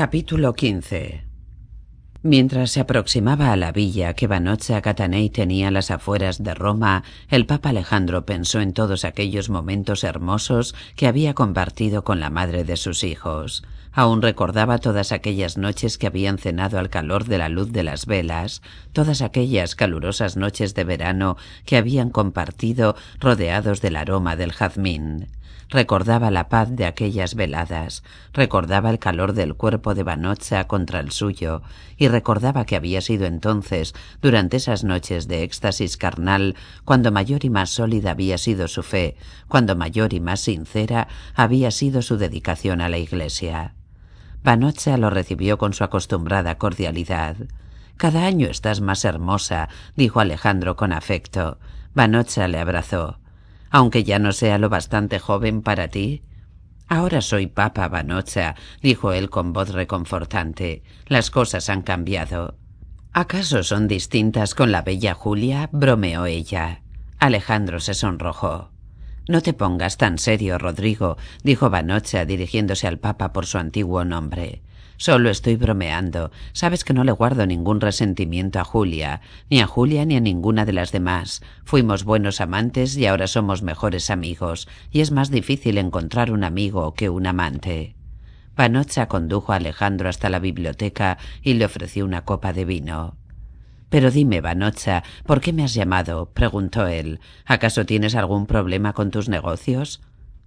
Capítulo XV Mientras se aproximaba a la villa que Banocha Catanei tenía las afueras de Roma, el Papa Alejandro pensó en todos aquellos momentos hermosos que había compartido con la madre de sus hijos. Aún recordaba todas aquellas noches que habían cenado al calor de la luz de las velas, todas aquellas calurosas noches de verano que habían compartido rodeados del aroma del jazmín. Recordaba la paz de aquellas veladas, recordaba el calor del cuerpo de Banocha contra el suyo, y recordaba que había sido entonces, durante esas noches de éxtasis carnal, cuando mayor y más sólida había sido su fe, cuando mayor y más sincera había sido su dedicación a la Iglesia. Banocha lo recibió con su acostumbrada cordialidad. Cada año estás más hermosa, dijo Alejandro con afecto. Banocha le abrazó aunque ya no sea lo bastante joven para ti. Ahora soy papa, Banocha, dijo él con voz reconfortante. Las cosas han cambiado. ¿Acaso son distintas con la bella Julia? bromeó ella. Alejandro se sonrojó. No te pongas tan serio, Rodrigo, dijo Banocha dirigiéndose al papa por su antiguo nombre. Solo estoy bromeando. Sabes que no le guardo ningún resentimiento a Julia, ni a Julia ni a ninguna de las demás. Fuimos buenos amantes y ahora somos mejores amigos, y es más difícil encontrar un amigo que un amante. Panocha condujo a Alejandro hasta la biblioteca y le ofreció una copa de vino. Pero dime, Vanocha, ¿por qué me has llamado? preguntó él. ¿Acaso tienes algún problema con tus negocios?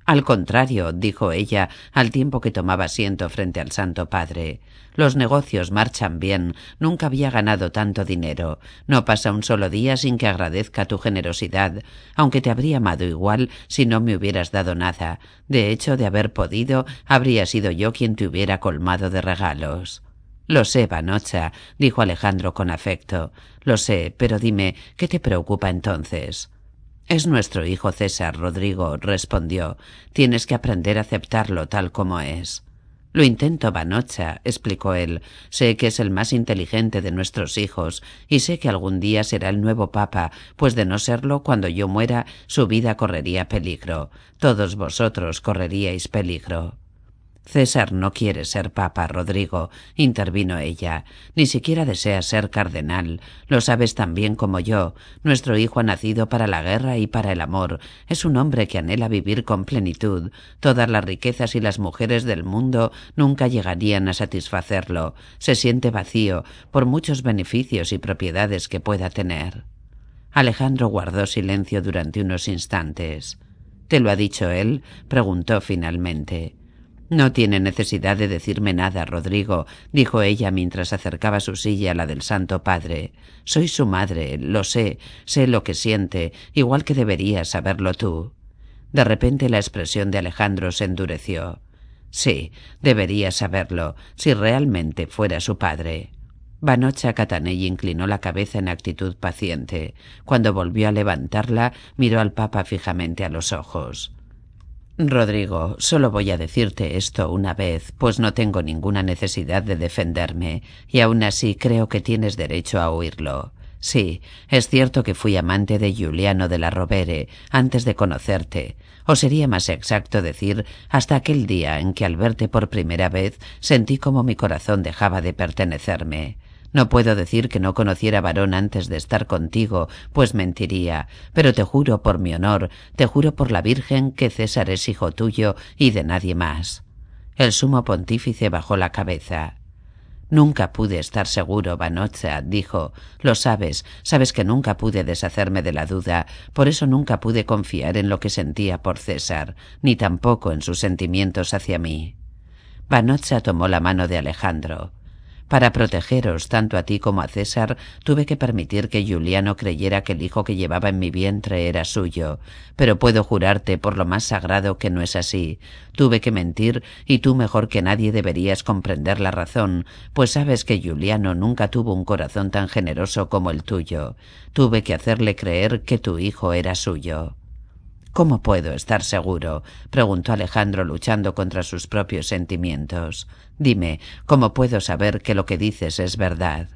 Al contrario, dijo ella, al tiempo que tomaba asiento frente al Santo Padre. Los negocios marchan bien. Nunca había ganado tanto dinero. No pasa un solo día sin que agradezca tu generosidad, aunque te habría amado igual si no me hubieras dado nada. De hecho, de haber podido, habría sido yo quien te hubiera colmado de regalos. Lo sé, Vanocha, dijo Alejandro con afecto. Lo sé, pero dime, ¿qué te preocupa entonces? Es nuestro hijo César, Rodrigo, respondió. Tienes que aprender a aceptarlo tal como es. Lo intento, Banocha, explicó él. Sé que es el más inteligente de nuestros hijos, y sé que algún día será el nuevo papa, pues de no serlo, cuando yo muera, su vida correría peligro. Todos vosotros correríais peligro. César no quiere ser papa, Rodrigo, intervino ella. Ni siquiera desea ser cardenal. Lo sabes tan bien como yo. Nuestro hijo ha nacido para la guerra y para el amor. Es un hombre que anhela vivir con plenitud. Todas las riquezas y las mujeres del mundo nunca llegarían a satisfacerlo. Se siente vacío por muchos beneficios y propiedades que pueda tener. Alejandro guardó silencio durante unos instantes. ¿Te lo ha dicho él? preguntó finalmente. No tiene necesidad de decirme nada, Rodrigo, dijo ella mientras acercaba su silla a la del Santo Padre. Soy su madre, lo sé, sé lo que siente, igual que deberías saberlo tú. De repente la expresión de Alejandro se endureció. Sí, debería saberlo, si realmente fuera su padre. Vanocha Catanei inclinó la cabeza en actitud paciente. Cuando volvió a levantarla, miró al Papa fijamente a los ojos. Rodrigo, solo voy a decirte esto una vez, pues no tengo ninguna necesidad de defenderme, y aun así creo que tienes derecho a oírlo. Sí, es cierto que fui amante de Giuliano de la Rovere antes de conocerte, o sería más exacto decir hasta aquel día en que al verte por primera vez sentí como mi corazón dejaba de pertenecerme. No puedo decir que no conociera varón antes de estar contigo, pues mentiría, pero te juro por mi honor, te juro por la Virgen que César es hijo tuyo y de nadie más. El sumo pontífice bajó la cabeza. Nunca pude estar seguro, Vanocha, dijo. Lo sabes, sabes que nunca pude deshacerme de la duda, por eso nunca pude confiar en lo que sentía por César, ni tampoco en sus sentimientos hacia mí. Vanocha tomó la mano de Alejandro. Para protegeros tanto a ti como a César, tuve que permitir que Juliano creyera que el hijo que llevaba en mi vientre era suyo, pero puedo jurarte por lo más sagrado que no es así. Tuve que mentir y tú mejor que nadie deberías comprender la razón, pues sabes que Juliano nunca tuvo un corazón tan generoso como el tuyo. Tuve que hacerle creer que tu hijo era suyo. ¿Cómo puedo estar seguro? preguntó Alejandro luchando contra sus propios sentimientos. Dime, ¿cómo puedo saber que lo que dices es verdad?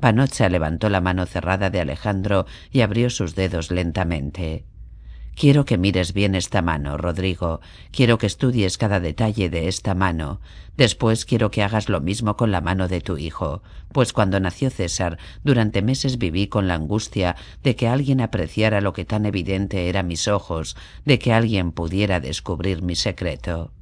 Panocha levantó la mano cerrada de Alejandro y abrió sus dedos lentamente. Quiero que mires bien esta mano, Rodrigo. Quiero que estudies cada detalle de esta mano. Después quiero que hagas lo mismo con la mano de tu hijo, pues cuando nació César, durante meses viví con la angustia de que alguien apreciara lo que tan evidente era mis ojos, de que alguien pudiera descubrir mi secreto.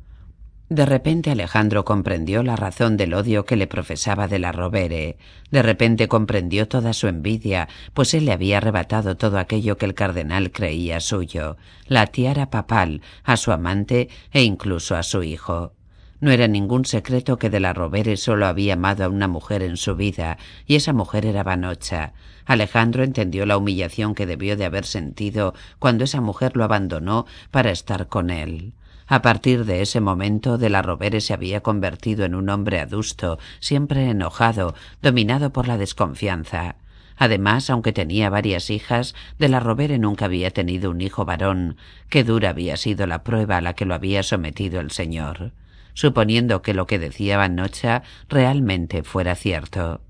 De repente Alejandro comprendió la razón del odio que le profesaba de la Rovere. De repente comprendió toda su envidia, pues él le había arrebatado todo aquello que el cardenal creía suyo, la tiara papal, a su amante e incluso a su hijo. No era ningún secreto que de la Rovere solo había amado a una mujer en su vida, y esa mujer era Vanocha. Alejandro entendió la humillación que debió de haber sentido cuando esa mujer lo abandonó para estar con él. A partir de ese momento, de la Rovere se había convertido en un hombre adusto, siempre enojado, dominado por la desconfianza. Además, aunque tenía varias hijas, de la Rovere nunca había tenido un hijo varón. Qué dura había sido la prueba a la que lo había sometido el señor. Suponiendo que lo que decía Vanocha realmente fuera cierto.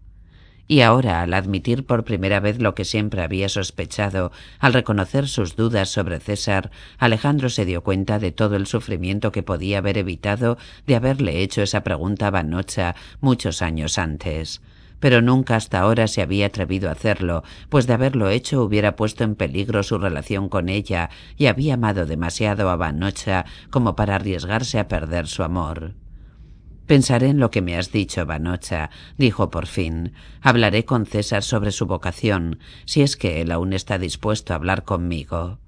Y ahora, al admitir por primera vez lo que siempre había sospechado, al reconocer sus dudas sobre César, Alejandro se dio cuenta de todo el sufrimiento que podía haber evitado de haberle hecho esa pregunta a Vanocha muchos años antes. Pero nunca hasta ahora se había atrevido a hacerlo, pues de haberlo hecho hubiera puesto en peligro su relación con ella y había amado demasiado a Vanocha como para arriesgarse a perder su amor. Pensaré en lo que me has dicho, Vanocha, dijo por fin. Hablaré con César sobre su vocación, si es que él aún está dispuesto a hablar conmigo.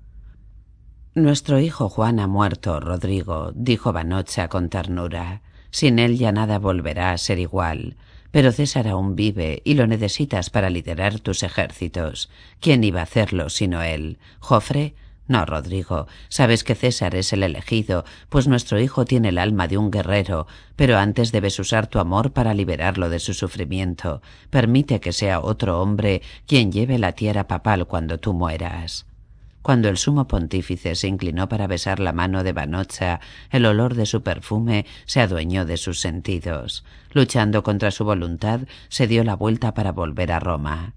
Nuestro hijo Juan ha muerto, Rodrigo, dijo Vanocha con ternura. Sin él ya nada volverá a ser igual. Pero César aún vive y lo necesitas para liderar tus ejércitos. ¿Quién iba a hacerlo sino él? ¿Jofre? No, Rodrigo, sabes que César es el elegido, pues nuestro hijo tiene el alma de un guerrero, pero antes debes usar tu amor para liberarlo de su sufrimiento. Permite que sea otro hombre quien lleve la tierra papal cuando tú mueras. Cuando el sumo pontífice se inclinó para besar la mano de Vanocha, el olor de su perfume se adueñó de sus sentidos. Luchando contra su voluntad, se dio la vuelta para volver a Roma.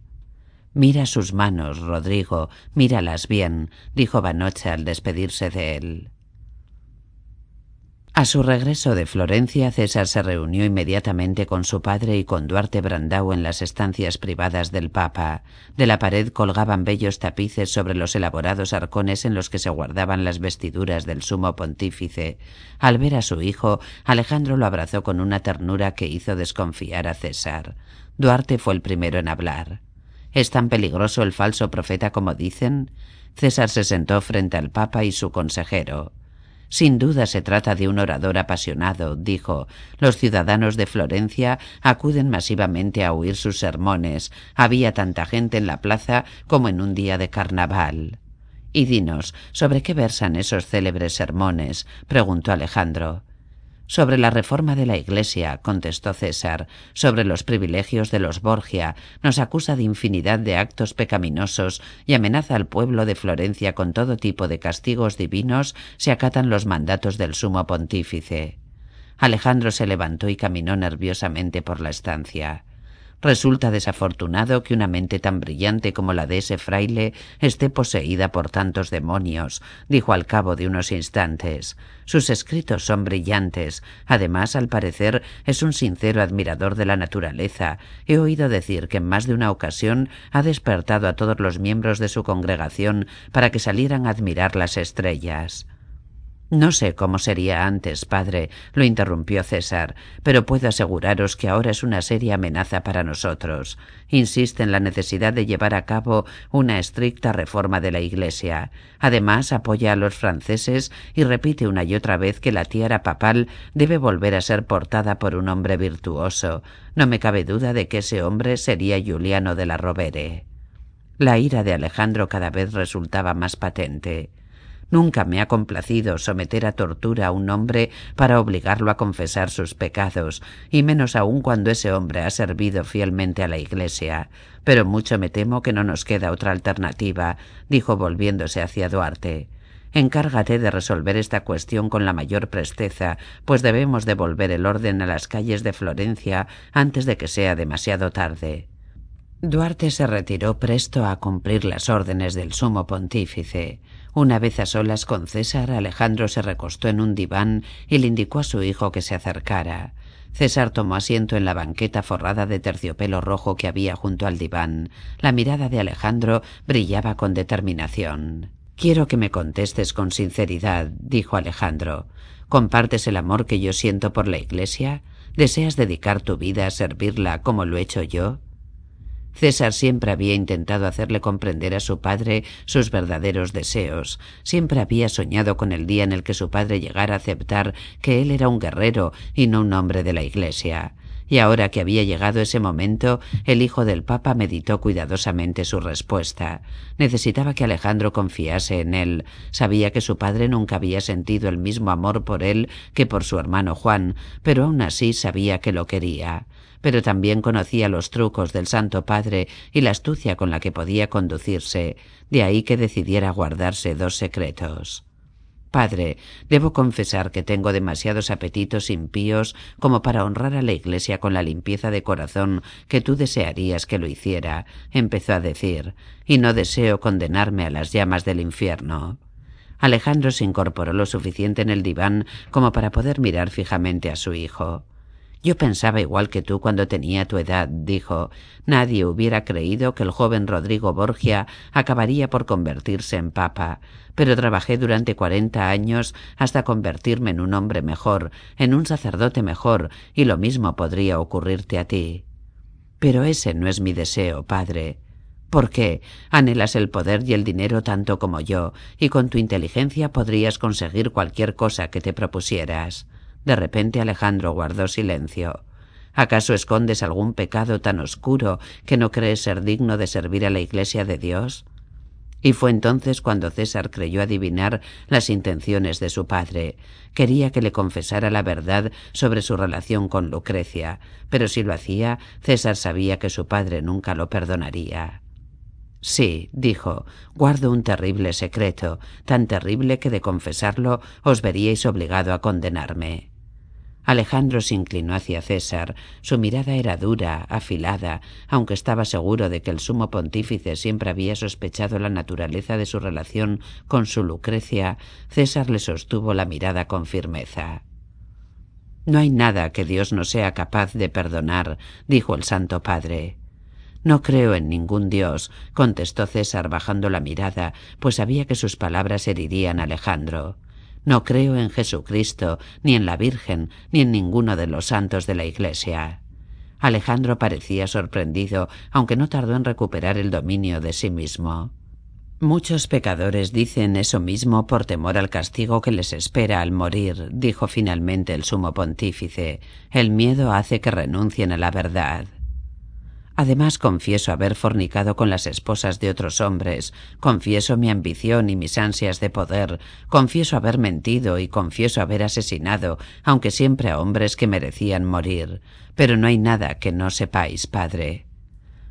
Mira sus manos, Rodrigo, míralas bien, dijo Banocha al despedirse de él. A su regreso de Florencia, César se reunió inmediatamente con su padre y con Duarte Brandau en las estancias privadas del Papa. De la pared colgaban bellos tapices sobre los elaborados arcones en los que se guardaban las vestiduras del sumo pontífice. Al ver a su hijo, Alejandro lo abrazó con una ternura que hizo desconfiar a César. Duarte fue el primero en hablar. ¿Es tan peligroso el falso profeta como dicen? César se sentó frente al Papa y su consejero. Sin duda se trata de un orador apasionado, dijo. Los ciudadanos de Florencia acuden masivamente a oír sus sermones. Había tanta gente en la plaza como en un día de carnaval. Y dinos, ¿sobre qué versan esos célebres sermones? preguntó Alejandro. Sobre la reforma de la Iglesia, contestó César, sobre los privilegios de los Borgia, nos acusa de infinidad de actos pecaminosos y amenaza al pueblo de Florencia con todo tipo de castigos divinos si acatan los mandatos del sumo pontífice. Alejandro se levantó y caminó nerviosamente por la estancia. Resulta desafortunado que una mente tan brillante como la de ese fraile esté poseída por tantos demonios, dijo al cabo de unos instantes. Sus escritos son brillantes. Además, al parecer, es un sincero admirador de la naturaleza. He oído decir que en más de una ocasión ha despertado a todos los miembros de su congregación para que salieran a admirar las estrellas. No sé cómo sería antes, padre, lo interrumpió César, pero puedo aseguraros que ahora es una seria amenaza para nosotros. Insiste en la necesidad de llevar a cabo una estricta reforma de la Iglesia. Además, apoya a los franceses y repite una y otra vez que la tierra papal debe volver a ser portada por un hombre virtuoso. No me cabe duda de que ese hombre sería Juliano de la Rovere. La ira de Alejandro cada vez resultaba más patente. Nunca me ha complacido someter a tortura a un hombre para obligarlo a confesar sus pecados, y menos aún cuando ese hombre ha servido fielmente a la Iglesia. Pero mucho me temo que no nos queda otra alternativa, dijo volviéndose hacia Duarte. Encárgate de resolver esta cuestión con la mayor presteza, pues debemos devolver el orden a las calles de Florencia antes de que sea demasiado tarde. Duarte se retiró presto a cumplir las órdenes del sumo pontífice. Una vez a solas con César, Alejandro se recostó en un diván y le indicó a su hijo que se acercara. César tomó asiento en la banqueta forrada de terciopelo rojo que había junto al diván. La mirada de Alejandro brillaba con determinación. Quiero que me contestes con sinceridad, dijo Alejandro. ¿Compartes el amor que yo siento por la Iglesia? ¿Deseas dedicar tu vida a servirla como lo he hecho yo? César siempre había intentado hacerle comprender a su padre sus verdaderos deseos, siempre había soñado con el día en el que su padre llegara a aceptar que él era un guerrero y no un hombre de la Iglesia. Y ahora que había llegado ese momento, el hijo del Papa meditó cuidadosamente su respuesta. Necesitaba que Alejandro confiase en él. Sabía que su padre nunca había sentido el mismo amor por él que por su hermano Juan, pero aún así sabía que lo quería pero también conocía los trucos del Santo Padre y la astucia con la que podía conducirse, de ahí que decidiera guardarse dos secretos. Padre, debo confesar que tengo demasiados apetitos impíos como para honrar a la Iglesia con la limpieza de corazón que tú desearías que lo hiciera, empezó a decir, y no deseo condenarme a las llamas del infierno. Alejandro se incorporó lo suficiente en el diván como para poder mirar fijamente a su hijo. Yo pensaba igual que tú cuando tenía tu edad, dijo. Nadie hubiera creído que el joven Rodrigo Borgia acabaría por convertirse en papa, pero trabajé durante cuarenta años hasta convertirme en un hombre mejor, en un sacerdote mejor, y lo mismo podría ocurrirte a ti. Pero ese no es mi deseo, padre. ¿Por qué? Anhelas el poder y el dinero tanto como yo, y con tu inteligencia podrías conseguir cualquier cosa que te propusieras. De repente Alejandro guardó silencio. ¿Acaso escondes algún pecado tan oscuro que no crees ser digno de servir a la Iglesia de Dios? Y fue entonces cuando César creyó adivinar las intenciones de su padre. Quería que le confesara la verdad sobre su relación con Lucrecia, pero si lo hacía, César sabía que su padre nunca lo perdonaría. Sí, dijo, guardo un terrible secreto, tan terrible que de confesarlo os veríais obligado a condenarme. Alejandro se inclinó hacia César. Su mirada era dura, afilada, aunque estaba seguro de que el sumo pontífice siempre había sospechado la naturaleza de su relación con su Lucrecia, César le sostuvo la mirada con firmeza. No hay nada que Dios no sea capaz de perdonar, dijo el Santo Padre. No creo en ningún Dios, contestó César bajando la mirada, pues sabía que sus palabras herirían a Alejandro. No creo en Jesucristo, ni en la Virgen, ni en ninguno de los santos de la Iglesia. Alejandro parecía sorprendido, aunque no tardó en recuperar el dominio de sí mismo. Muchos pecadores dicen eso mismo por temor al castigo que les espera al morir, dijo finalmente el sumo pontífice. El miedo hace que renuncien a la verdad. Además confieso haber fornicado con las esposas de otros hombres, confieso mi ambición y mis ansias de poder, confieso haber mentido y confieso haber asesinado, aunque siempre a hombres que merecían morir. Pero no hay nada que no sepáis, padre.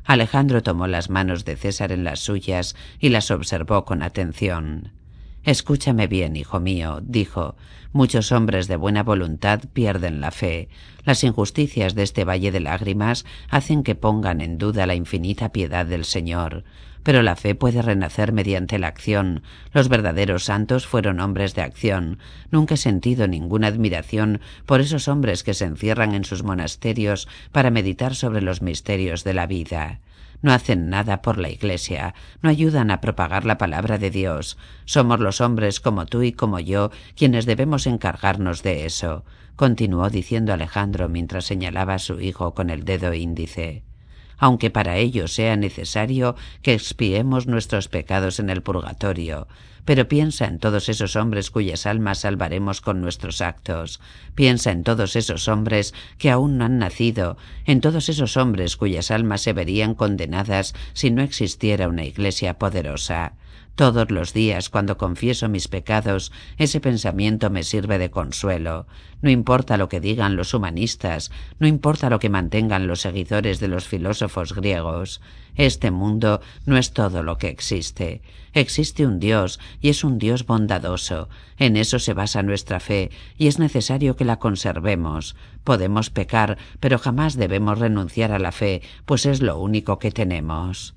Alejandro tomó las manos de César en las suyas y las observó con atención. Escúchame bien, hijo mío, dijo. Muchos hombres de buena voluntad pierden la fe. Las injusticias de este valle de lágrimas hacen que pongan en duda la infinita piedad del Señor. Pero la fe puede renacer mediante la acción. Los verdaderos santos fueron hombres de acción. Nunca he sentido ninguna admiración por esos hombres que se encierran en sus monasterios para meditar sobre los misterios de la vida no hacen nada por la Iglesia, no ayudan a propagar la palabra de Dios. Somos los hombres como tú y como yo quienes debemos encargarnos de eso, continuó diciendo Alejandro mientras señalaba a su hijo con el dedo índice aunque para ello sea necesario que expiemos nuestros pecados en el purgatorio. Pero piensa en todos esos hombres cuyas almas salvaremos con nuestros actos. Piensa en todos esos hombres que aún no han nacido, en todos esos hombres cuyas almas se verían condenadas si no existiera una Iglesia poderosa. Todos los días, cuando confieso mis pecados, ese pensamiento me sirve de consuelo. No importa lo que digan los humanistas, no importa lo que mantengan los seguidores de los filósofos griegos. Este mundo no es todo lo que existe. Existe un Dios, y es un Dios bondadoso. En eso se basa nuestra fe, y es necesario que la conservemos. Podemos pecar, pero jamás debemos renunciar a la fe, pues es lo único que tenemos.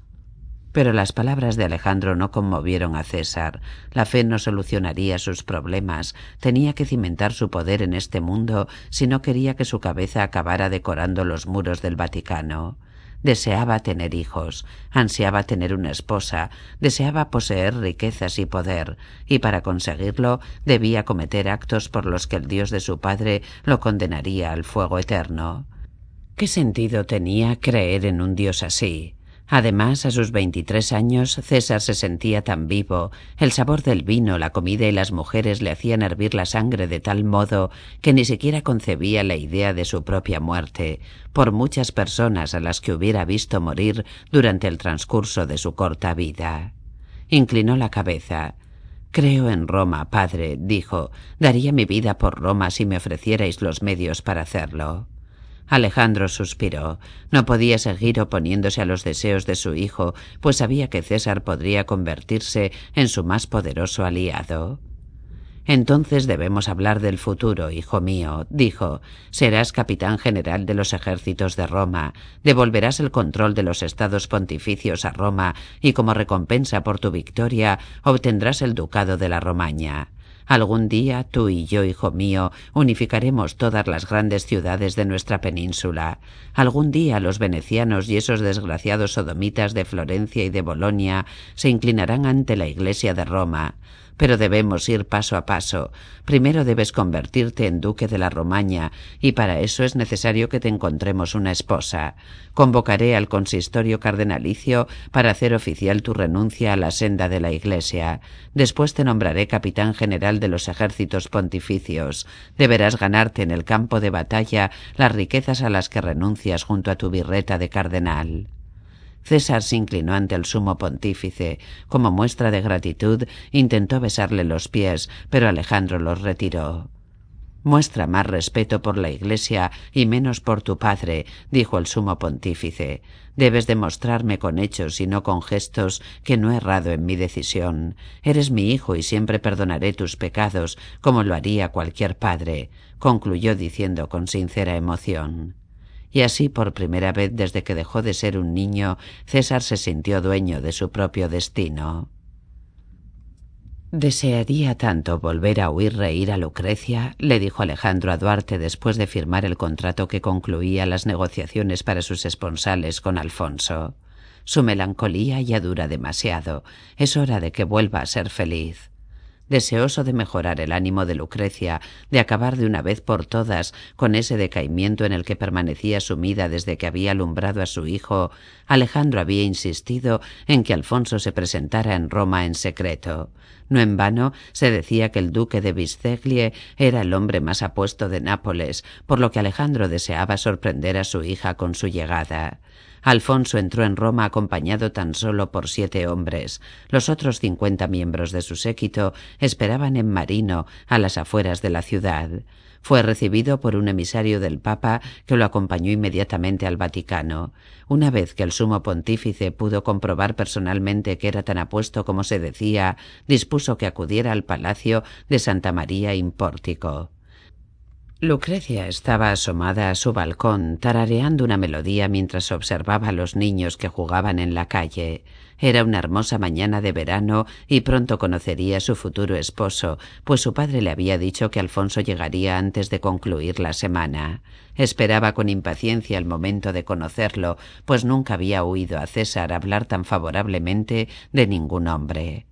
Pero las palabras de Alejandro no conmovieron a César. La fe no solucionaría sus problemas. Tenía que cimentar su poder en este mundo si no quería que su cabeza acabara decorando los muros del Vaticano. Deseaba tener hijos, ansiaba tener una esposa, deseaba poseer riquezas y poder, y para conseguirlo debía cometer actos por los que el Dios de su padre lo condenaría al fuego eterno. ¿Qué sentido tenía creer en un Dios así? Además, a sus veintitrés años, César se sentía tan vivo, el sabor del vino, la comida y las mujeres le hacían hervir la sangre de tal modo que ni siquiera concebía la idea de su propia muerte, por muchas personas a las que hubiera visto morir durante el transcurso de su corta vida. Inclinó la cabeza. Creo en Roma, padre, dijo. Daría mi vida por Roma si me ofrecierais los medios para hacerlo. Alejandro suspiró. No podía seguir oponiéndose a los deseos de su hijo, pues sabía que César podría convertirse en su más poderoso aliado. Entonces debemos hablar del futuro, hijo mío, dijo. Serás capitán general de los ejércitos de Roma, devolverás el control de los estados pontificios a Roma y como recompensa por tu victoria obtendrás el ducado de la Romaña. Algún día tú y yo, hijo mío, unificaremos todas las grandes ciudades de nuestra península. Algún día los venecianos y esos desgraciados sodomitas de Florencia y de Bolonia se inclinarán ante la Iglesia de Roma. Pero debemos ir paso a paso. Primero debes convertirte en duque de la Romaña, y para eso es necesario que te encontremos una esposa. Convocaré al consistorio cardenalicio para hacer oficial tu renuncia a la senda de la Iglesia. Después te nombraré capitán general de los ejércitos pontificios. Deberás ganarte en el campo de batalla las riquezas a las que renuncias junto a tu birreta de cardenal. César se inclinó ante el sumo pontífice. Como muestra de gratitud, intentó besarle los pies, pero Alejandro los retiró. Muestra más respeto por la Iglesia y menos por tu padre, dijo el sumo pontífice. Debes demostrarme con hechos y no con gestos que no he errado en mi decisión. Eres mi hijo y siempre perdonaré tus pecados, como lo haría cualquier padre, concluyó diciendo con sincera emoción y así por primera vez desde que dejó de ser un niño, César se sintió dueño de su propio destino. Desearía tanto volver a oír reír a Lucrecia, le dijo Alejandro a Duarte después de firmar el contrato que concluía las negociaciones para sus esponsales con Alfonso. Su melancolía ya dura demasiado. Es hora de que vuelva a ser feliz deseoso de mejorar el ánimo de Lucrecia, de acabar de una vez por todas con ese decaimiento en el que permanecía sumida desde que había alumbrado a su hijo, Alejandro había insistido en que Alfonso se presentara en Roma en secreto. No en vano se decía que el duque de Bisceglie era el hombre más apuesto de Nápoles, por lo que Alejandro deseaba sorprender a su hija con su llegada. Alfonso entró en Roma acompañado tan solo por siete hombres. Los otros cincuenta miembros de su séquito esperaban en Marino, a las afueras de la ciudad. Fue recibido por un emisario del Papa que lo acompañó inmediatamente al Vaticano. Una vez que el sumo pontífice pudo comprobar personalmente que era tan apuesto como se decía, dispuso que acudiera al palacio de Santa María in Pórtico. Lucrecia estaba asomada a su balcón, tarareando una melodía mientras observaba a los niños que jugaban en la calle. Era una hermosa mañana de verano y pronto conocería a su futuro esposo, pues su padre le había dicho que Alfonso llegaría antes de concluir la semana. Esperaba con impaciencia el momento de conocerlo, pues nunca había oído a César hablar tan favorablemente de ningún hombre.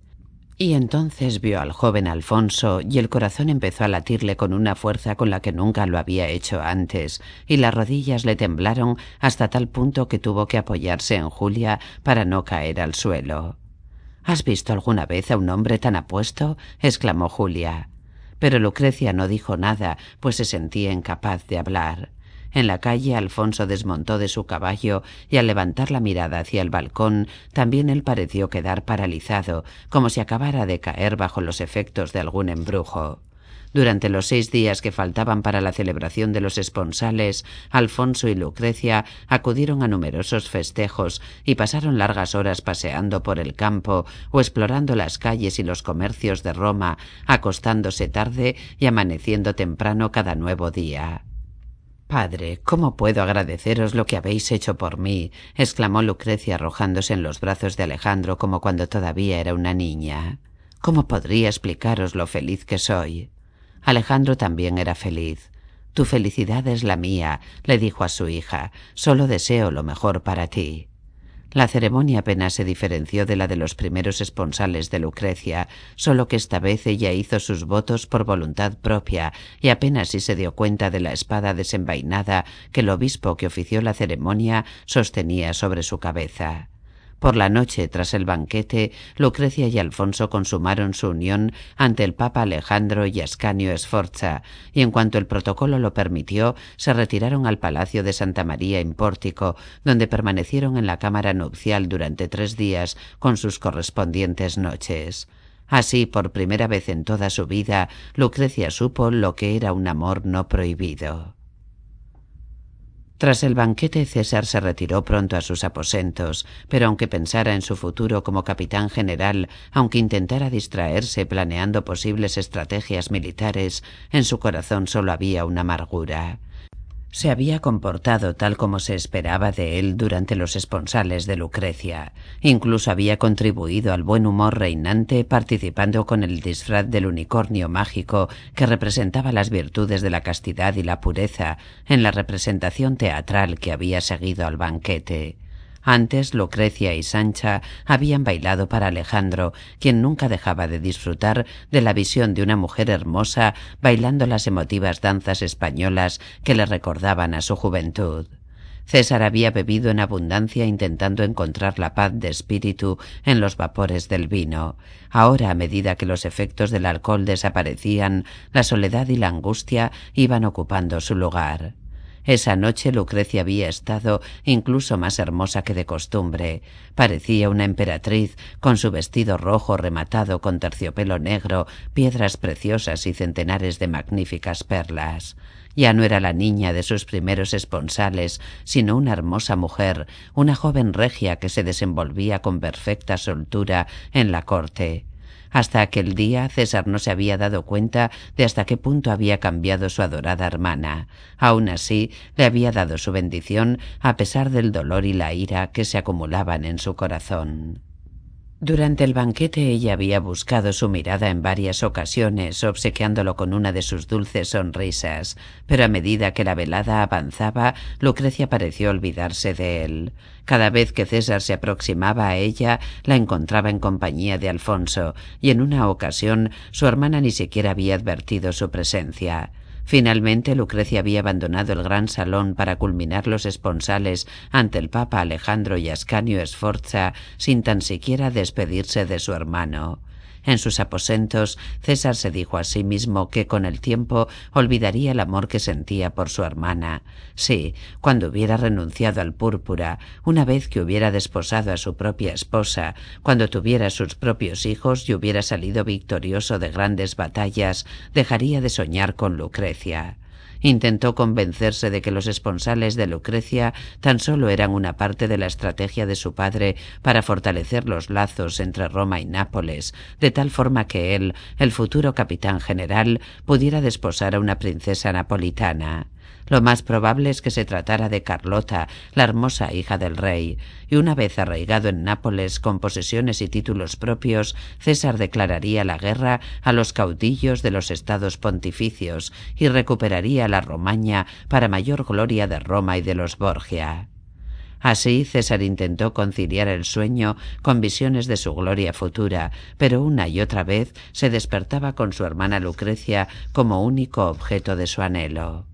Y entonces vio al joven Alfonso y el corazón empezó a latirle con una fuerza con la que nunca lo había hecho antes, y las rodillas le temblaron hasta tal punto que tuvo que apoyarse en Julia para no caer al suelo. ¿Has visto alguna vez a un hombre tan apuesto? exclamó Julia. Pero Lucrecia no dijo nada, pues se sentía incapaz de hablar. En la calle Alfonso desmontó de su caballo y al levantar la mirada hacia el balcón también él pareció quedar paralizado, como si acabara de caer bajo los efectos de algún embrujo. Durante los seis días que faltaban para la celebración de los esponsales, Alfonso y Lucrecia acudieron a numerosos festejos y pasaron largas horas paseando por el campo o explorando las calles y los comercios de Roma, acostándose tarde y amaneciendo temprano cada nuevo día. Padre, ¿cómo puedo agradeceros lo que habéis hecho por mí? exclamó Lucrecia arrojándose en los brazos de Alejandro como cuando todavía era una niña. ¿Cómo podría explicaros lo feliz que soy? Alejandro también era feliz. Tu felicidad es la mía, le dijo a su hija. Solo deseo lo mejor para ti. La ceremonia apenas se diferenció de la de los primeros esponsales de Lucrecia, solo que esta vez ella hizo sus votos por voluntad propia y apenas si se dio cuenta de la espada desenvainada que el obispo que ofició la ceremonia sostenía sobre su cabeza. Por la noche, tras el banquete, Lucrecia y Alfonso consumaron su unión ante el Papa Alejandro y Ascanio Sforza, y en cuanto el protocolo lo permitió, se retiraron al Palacio de Santa María en Pórtico, donde permanecieron en la cámara nupcial durante tres días con sus correspondientes noches. Así, por primera vez en toda su vida, Lucrecia supo lo que era un amor no prohibido. Tras el banquete César se retiró pronto a sus aposentos, pero aunque pensara en su futuro como capitán general, aunque intentara distraerse planeando posibles estrategias militares, en su corazón solo había una amargura. Se había comportado tal como se esperaba de él durante los esponsales de Lucrecia. Incluso había contribuido al buen humor reinante participando con el disfraz del unicornio mágico que representaba las virtudes de la castidad y la pureza en la representación teatral que había seguido al banquete. Antes Lucrecia y Sancha habían bailado para Alejandro, quien nunca dejaba de disfrutar de la visión de una mujer hermosa bailando las emotivas danzas españolas que le recordaban a su juventud. César había bebido en abundancia intentando encontrar la paz de espíritu en los vapores del vino. Ahora, a medida que los efectos del alcohol desaparecían, la soledad y la angustia iban ocupando su lugar. Esa noche Lucrecia había estado incluso más hermosa que de costumbre. Parecía una emperatriz, con su vestido rojo rematado con terciopelo negro, piedras preciosas y centenares de magníficas perlas. Ya no era la niña de sus primeros esponsales, sino una hermosa mujer, una joven regia que se desenvolvía con perfecta soltura en la corte. Hasta aquel día César no se había dado cuenta de hasta qué punto había cambiado su adorada hermana. Aun así, le había dado su bendición a pesar del dolor y la ira que se acumulaban en su corazón. Durante el banquete ella había buscado su mirada en varias ocasiones, obsequiándolo con una de sus dulces sonrisas, pero a medida que la velada avanzaba, Lucrecia pareció olvidarse de él. Cada vez que César se aproximaba a ella, la encontraba en compañía de Alfonso, y en una ocasión su hermana ni siquiera había advertido su presencia. Finalmente Lucrecia había abandonado el gran salón para culminar los esponsales ante el Papa Alejandro y Ascanio Sforza sin tan siquiera despedirse de su hermano. En sus aposentos, César se dijo a sí mismo que con el tiempo olvidaría el amor que sentía por su hermana. Sí, cuando hubiera renunciado al púrpura, una vez que hubiera desposado a su propia esposa, cuando tuviera sus propios hijos y hubiera salido victorioso de grandes batallas, dejaría de soñar con Lucrecia. Intentó convencerse de que los esponsales de Lucrecia tan solo eran una parte de la estrategia de su padre para fortalecer los lazos entre Roma y Nápoles, de tal forma que él, el futuro capitán general, pudiera desposar a una princesa napolitana. Lo más probable es que se tratara de Carlota, la hermosa hija del rey, y una vez arraigado en Nápoles con posesiones y títulos propios, César declararía la guerra a los caudillos de los estados pontificios y recuperaría la Romaña para mayor gloria de Roma y de los Borgia. Así César intentó conciliar el sueño con visiones de su gloria futura, pero una y otra vez se despertaba con su hermana Lucrecia como único objeto de su anhelo.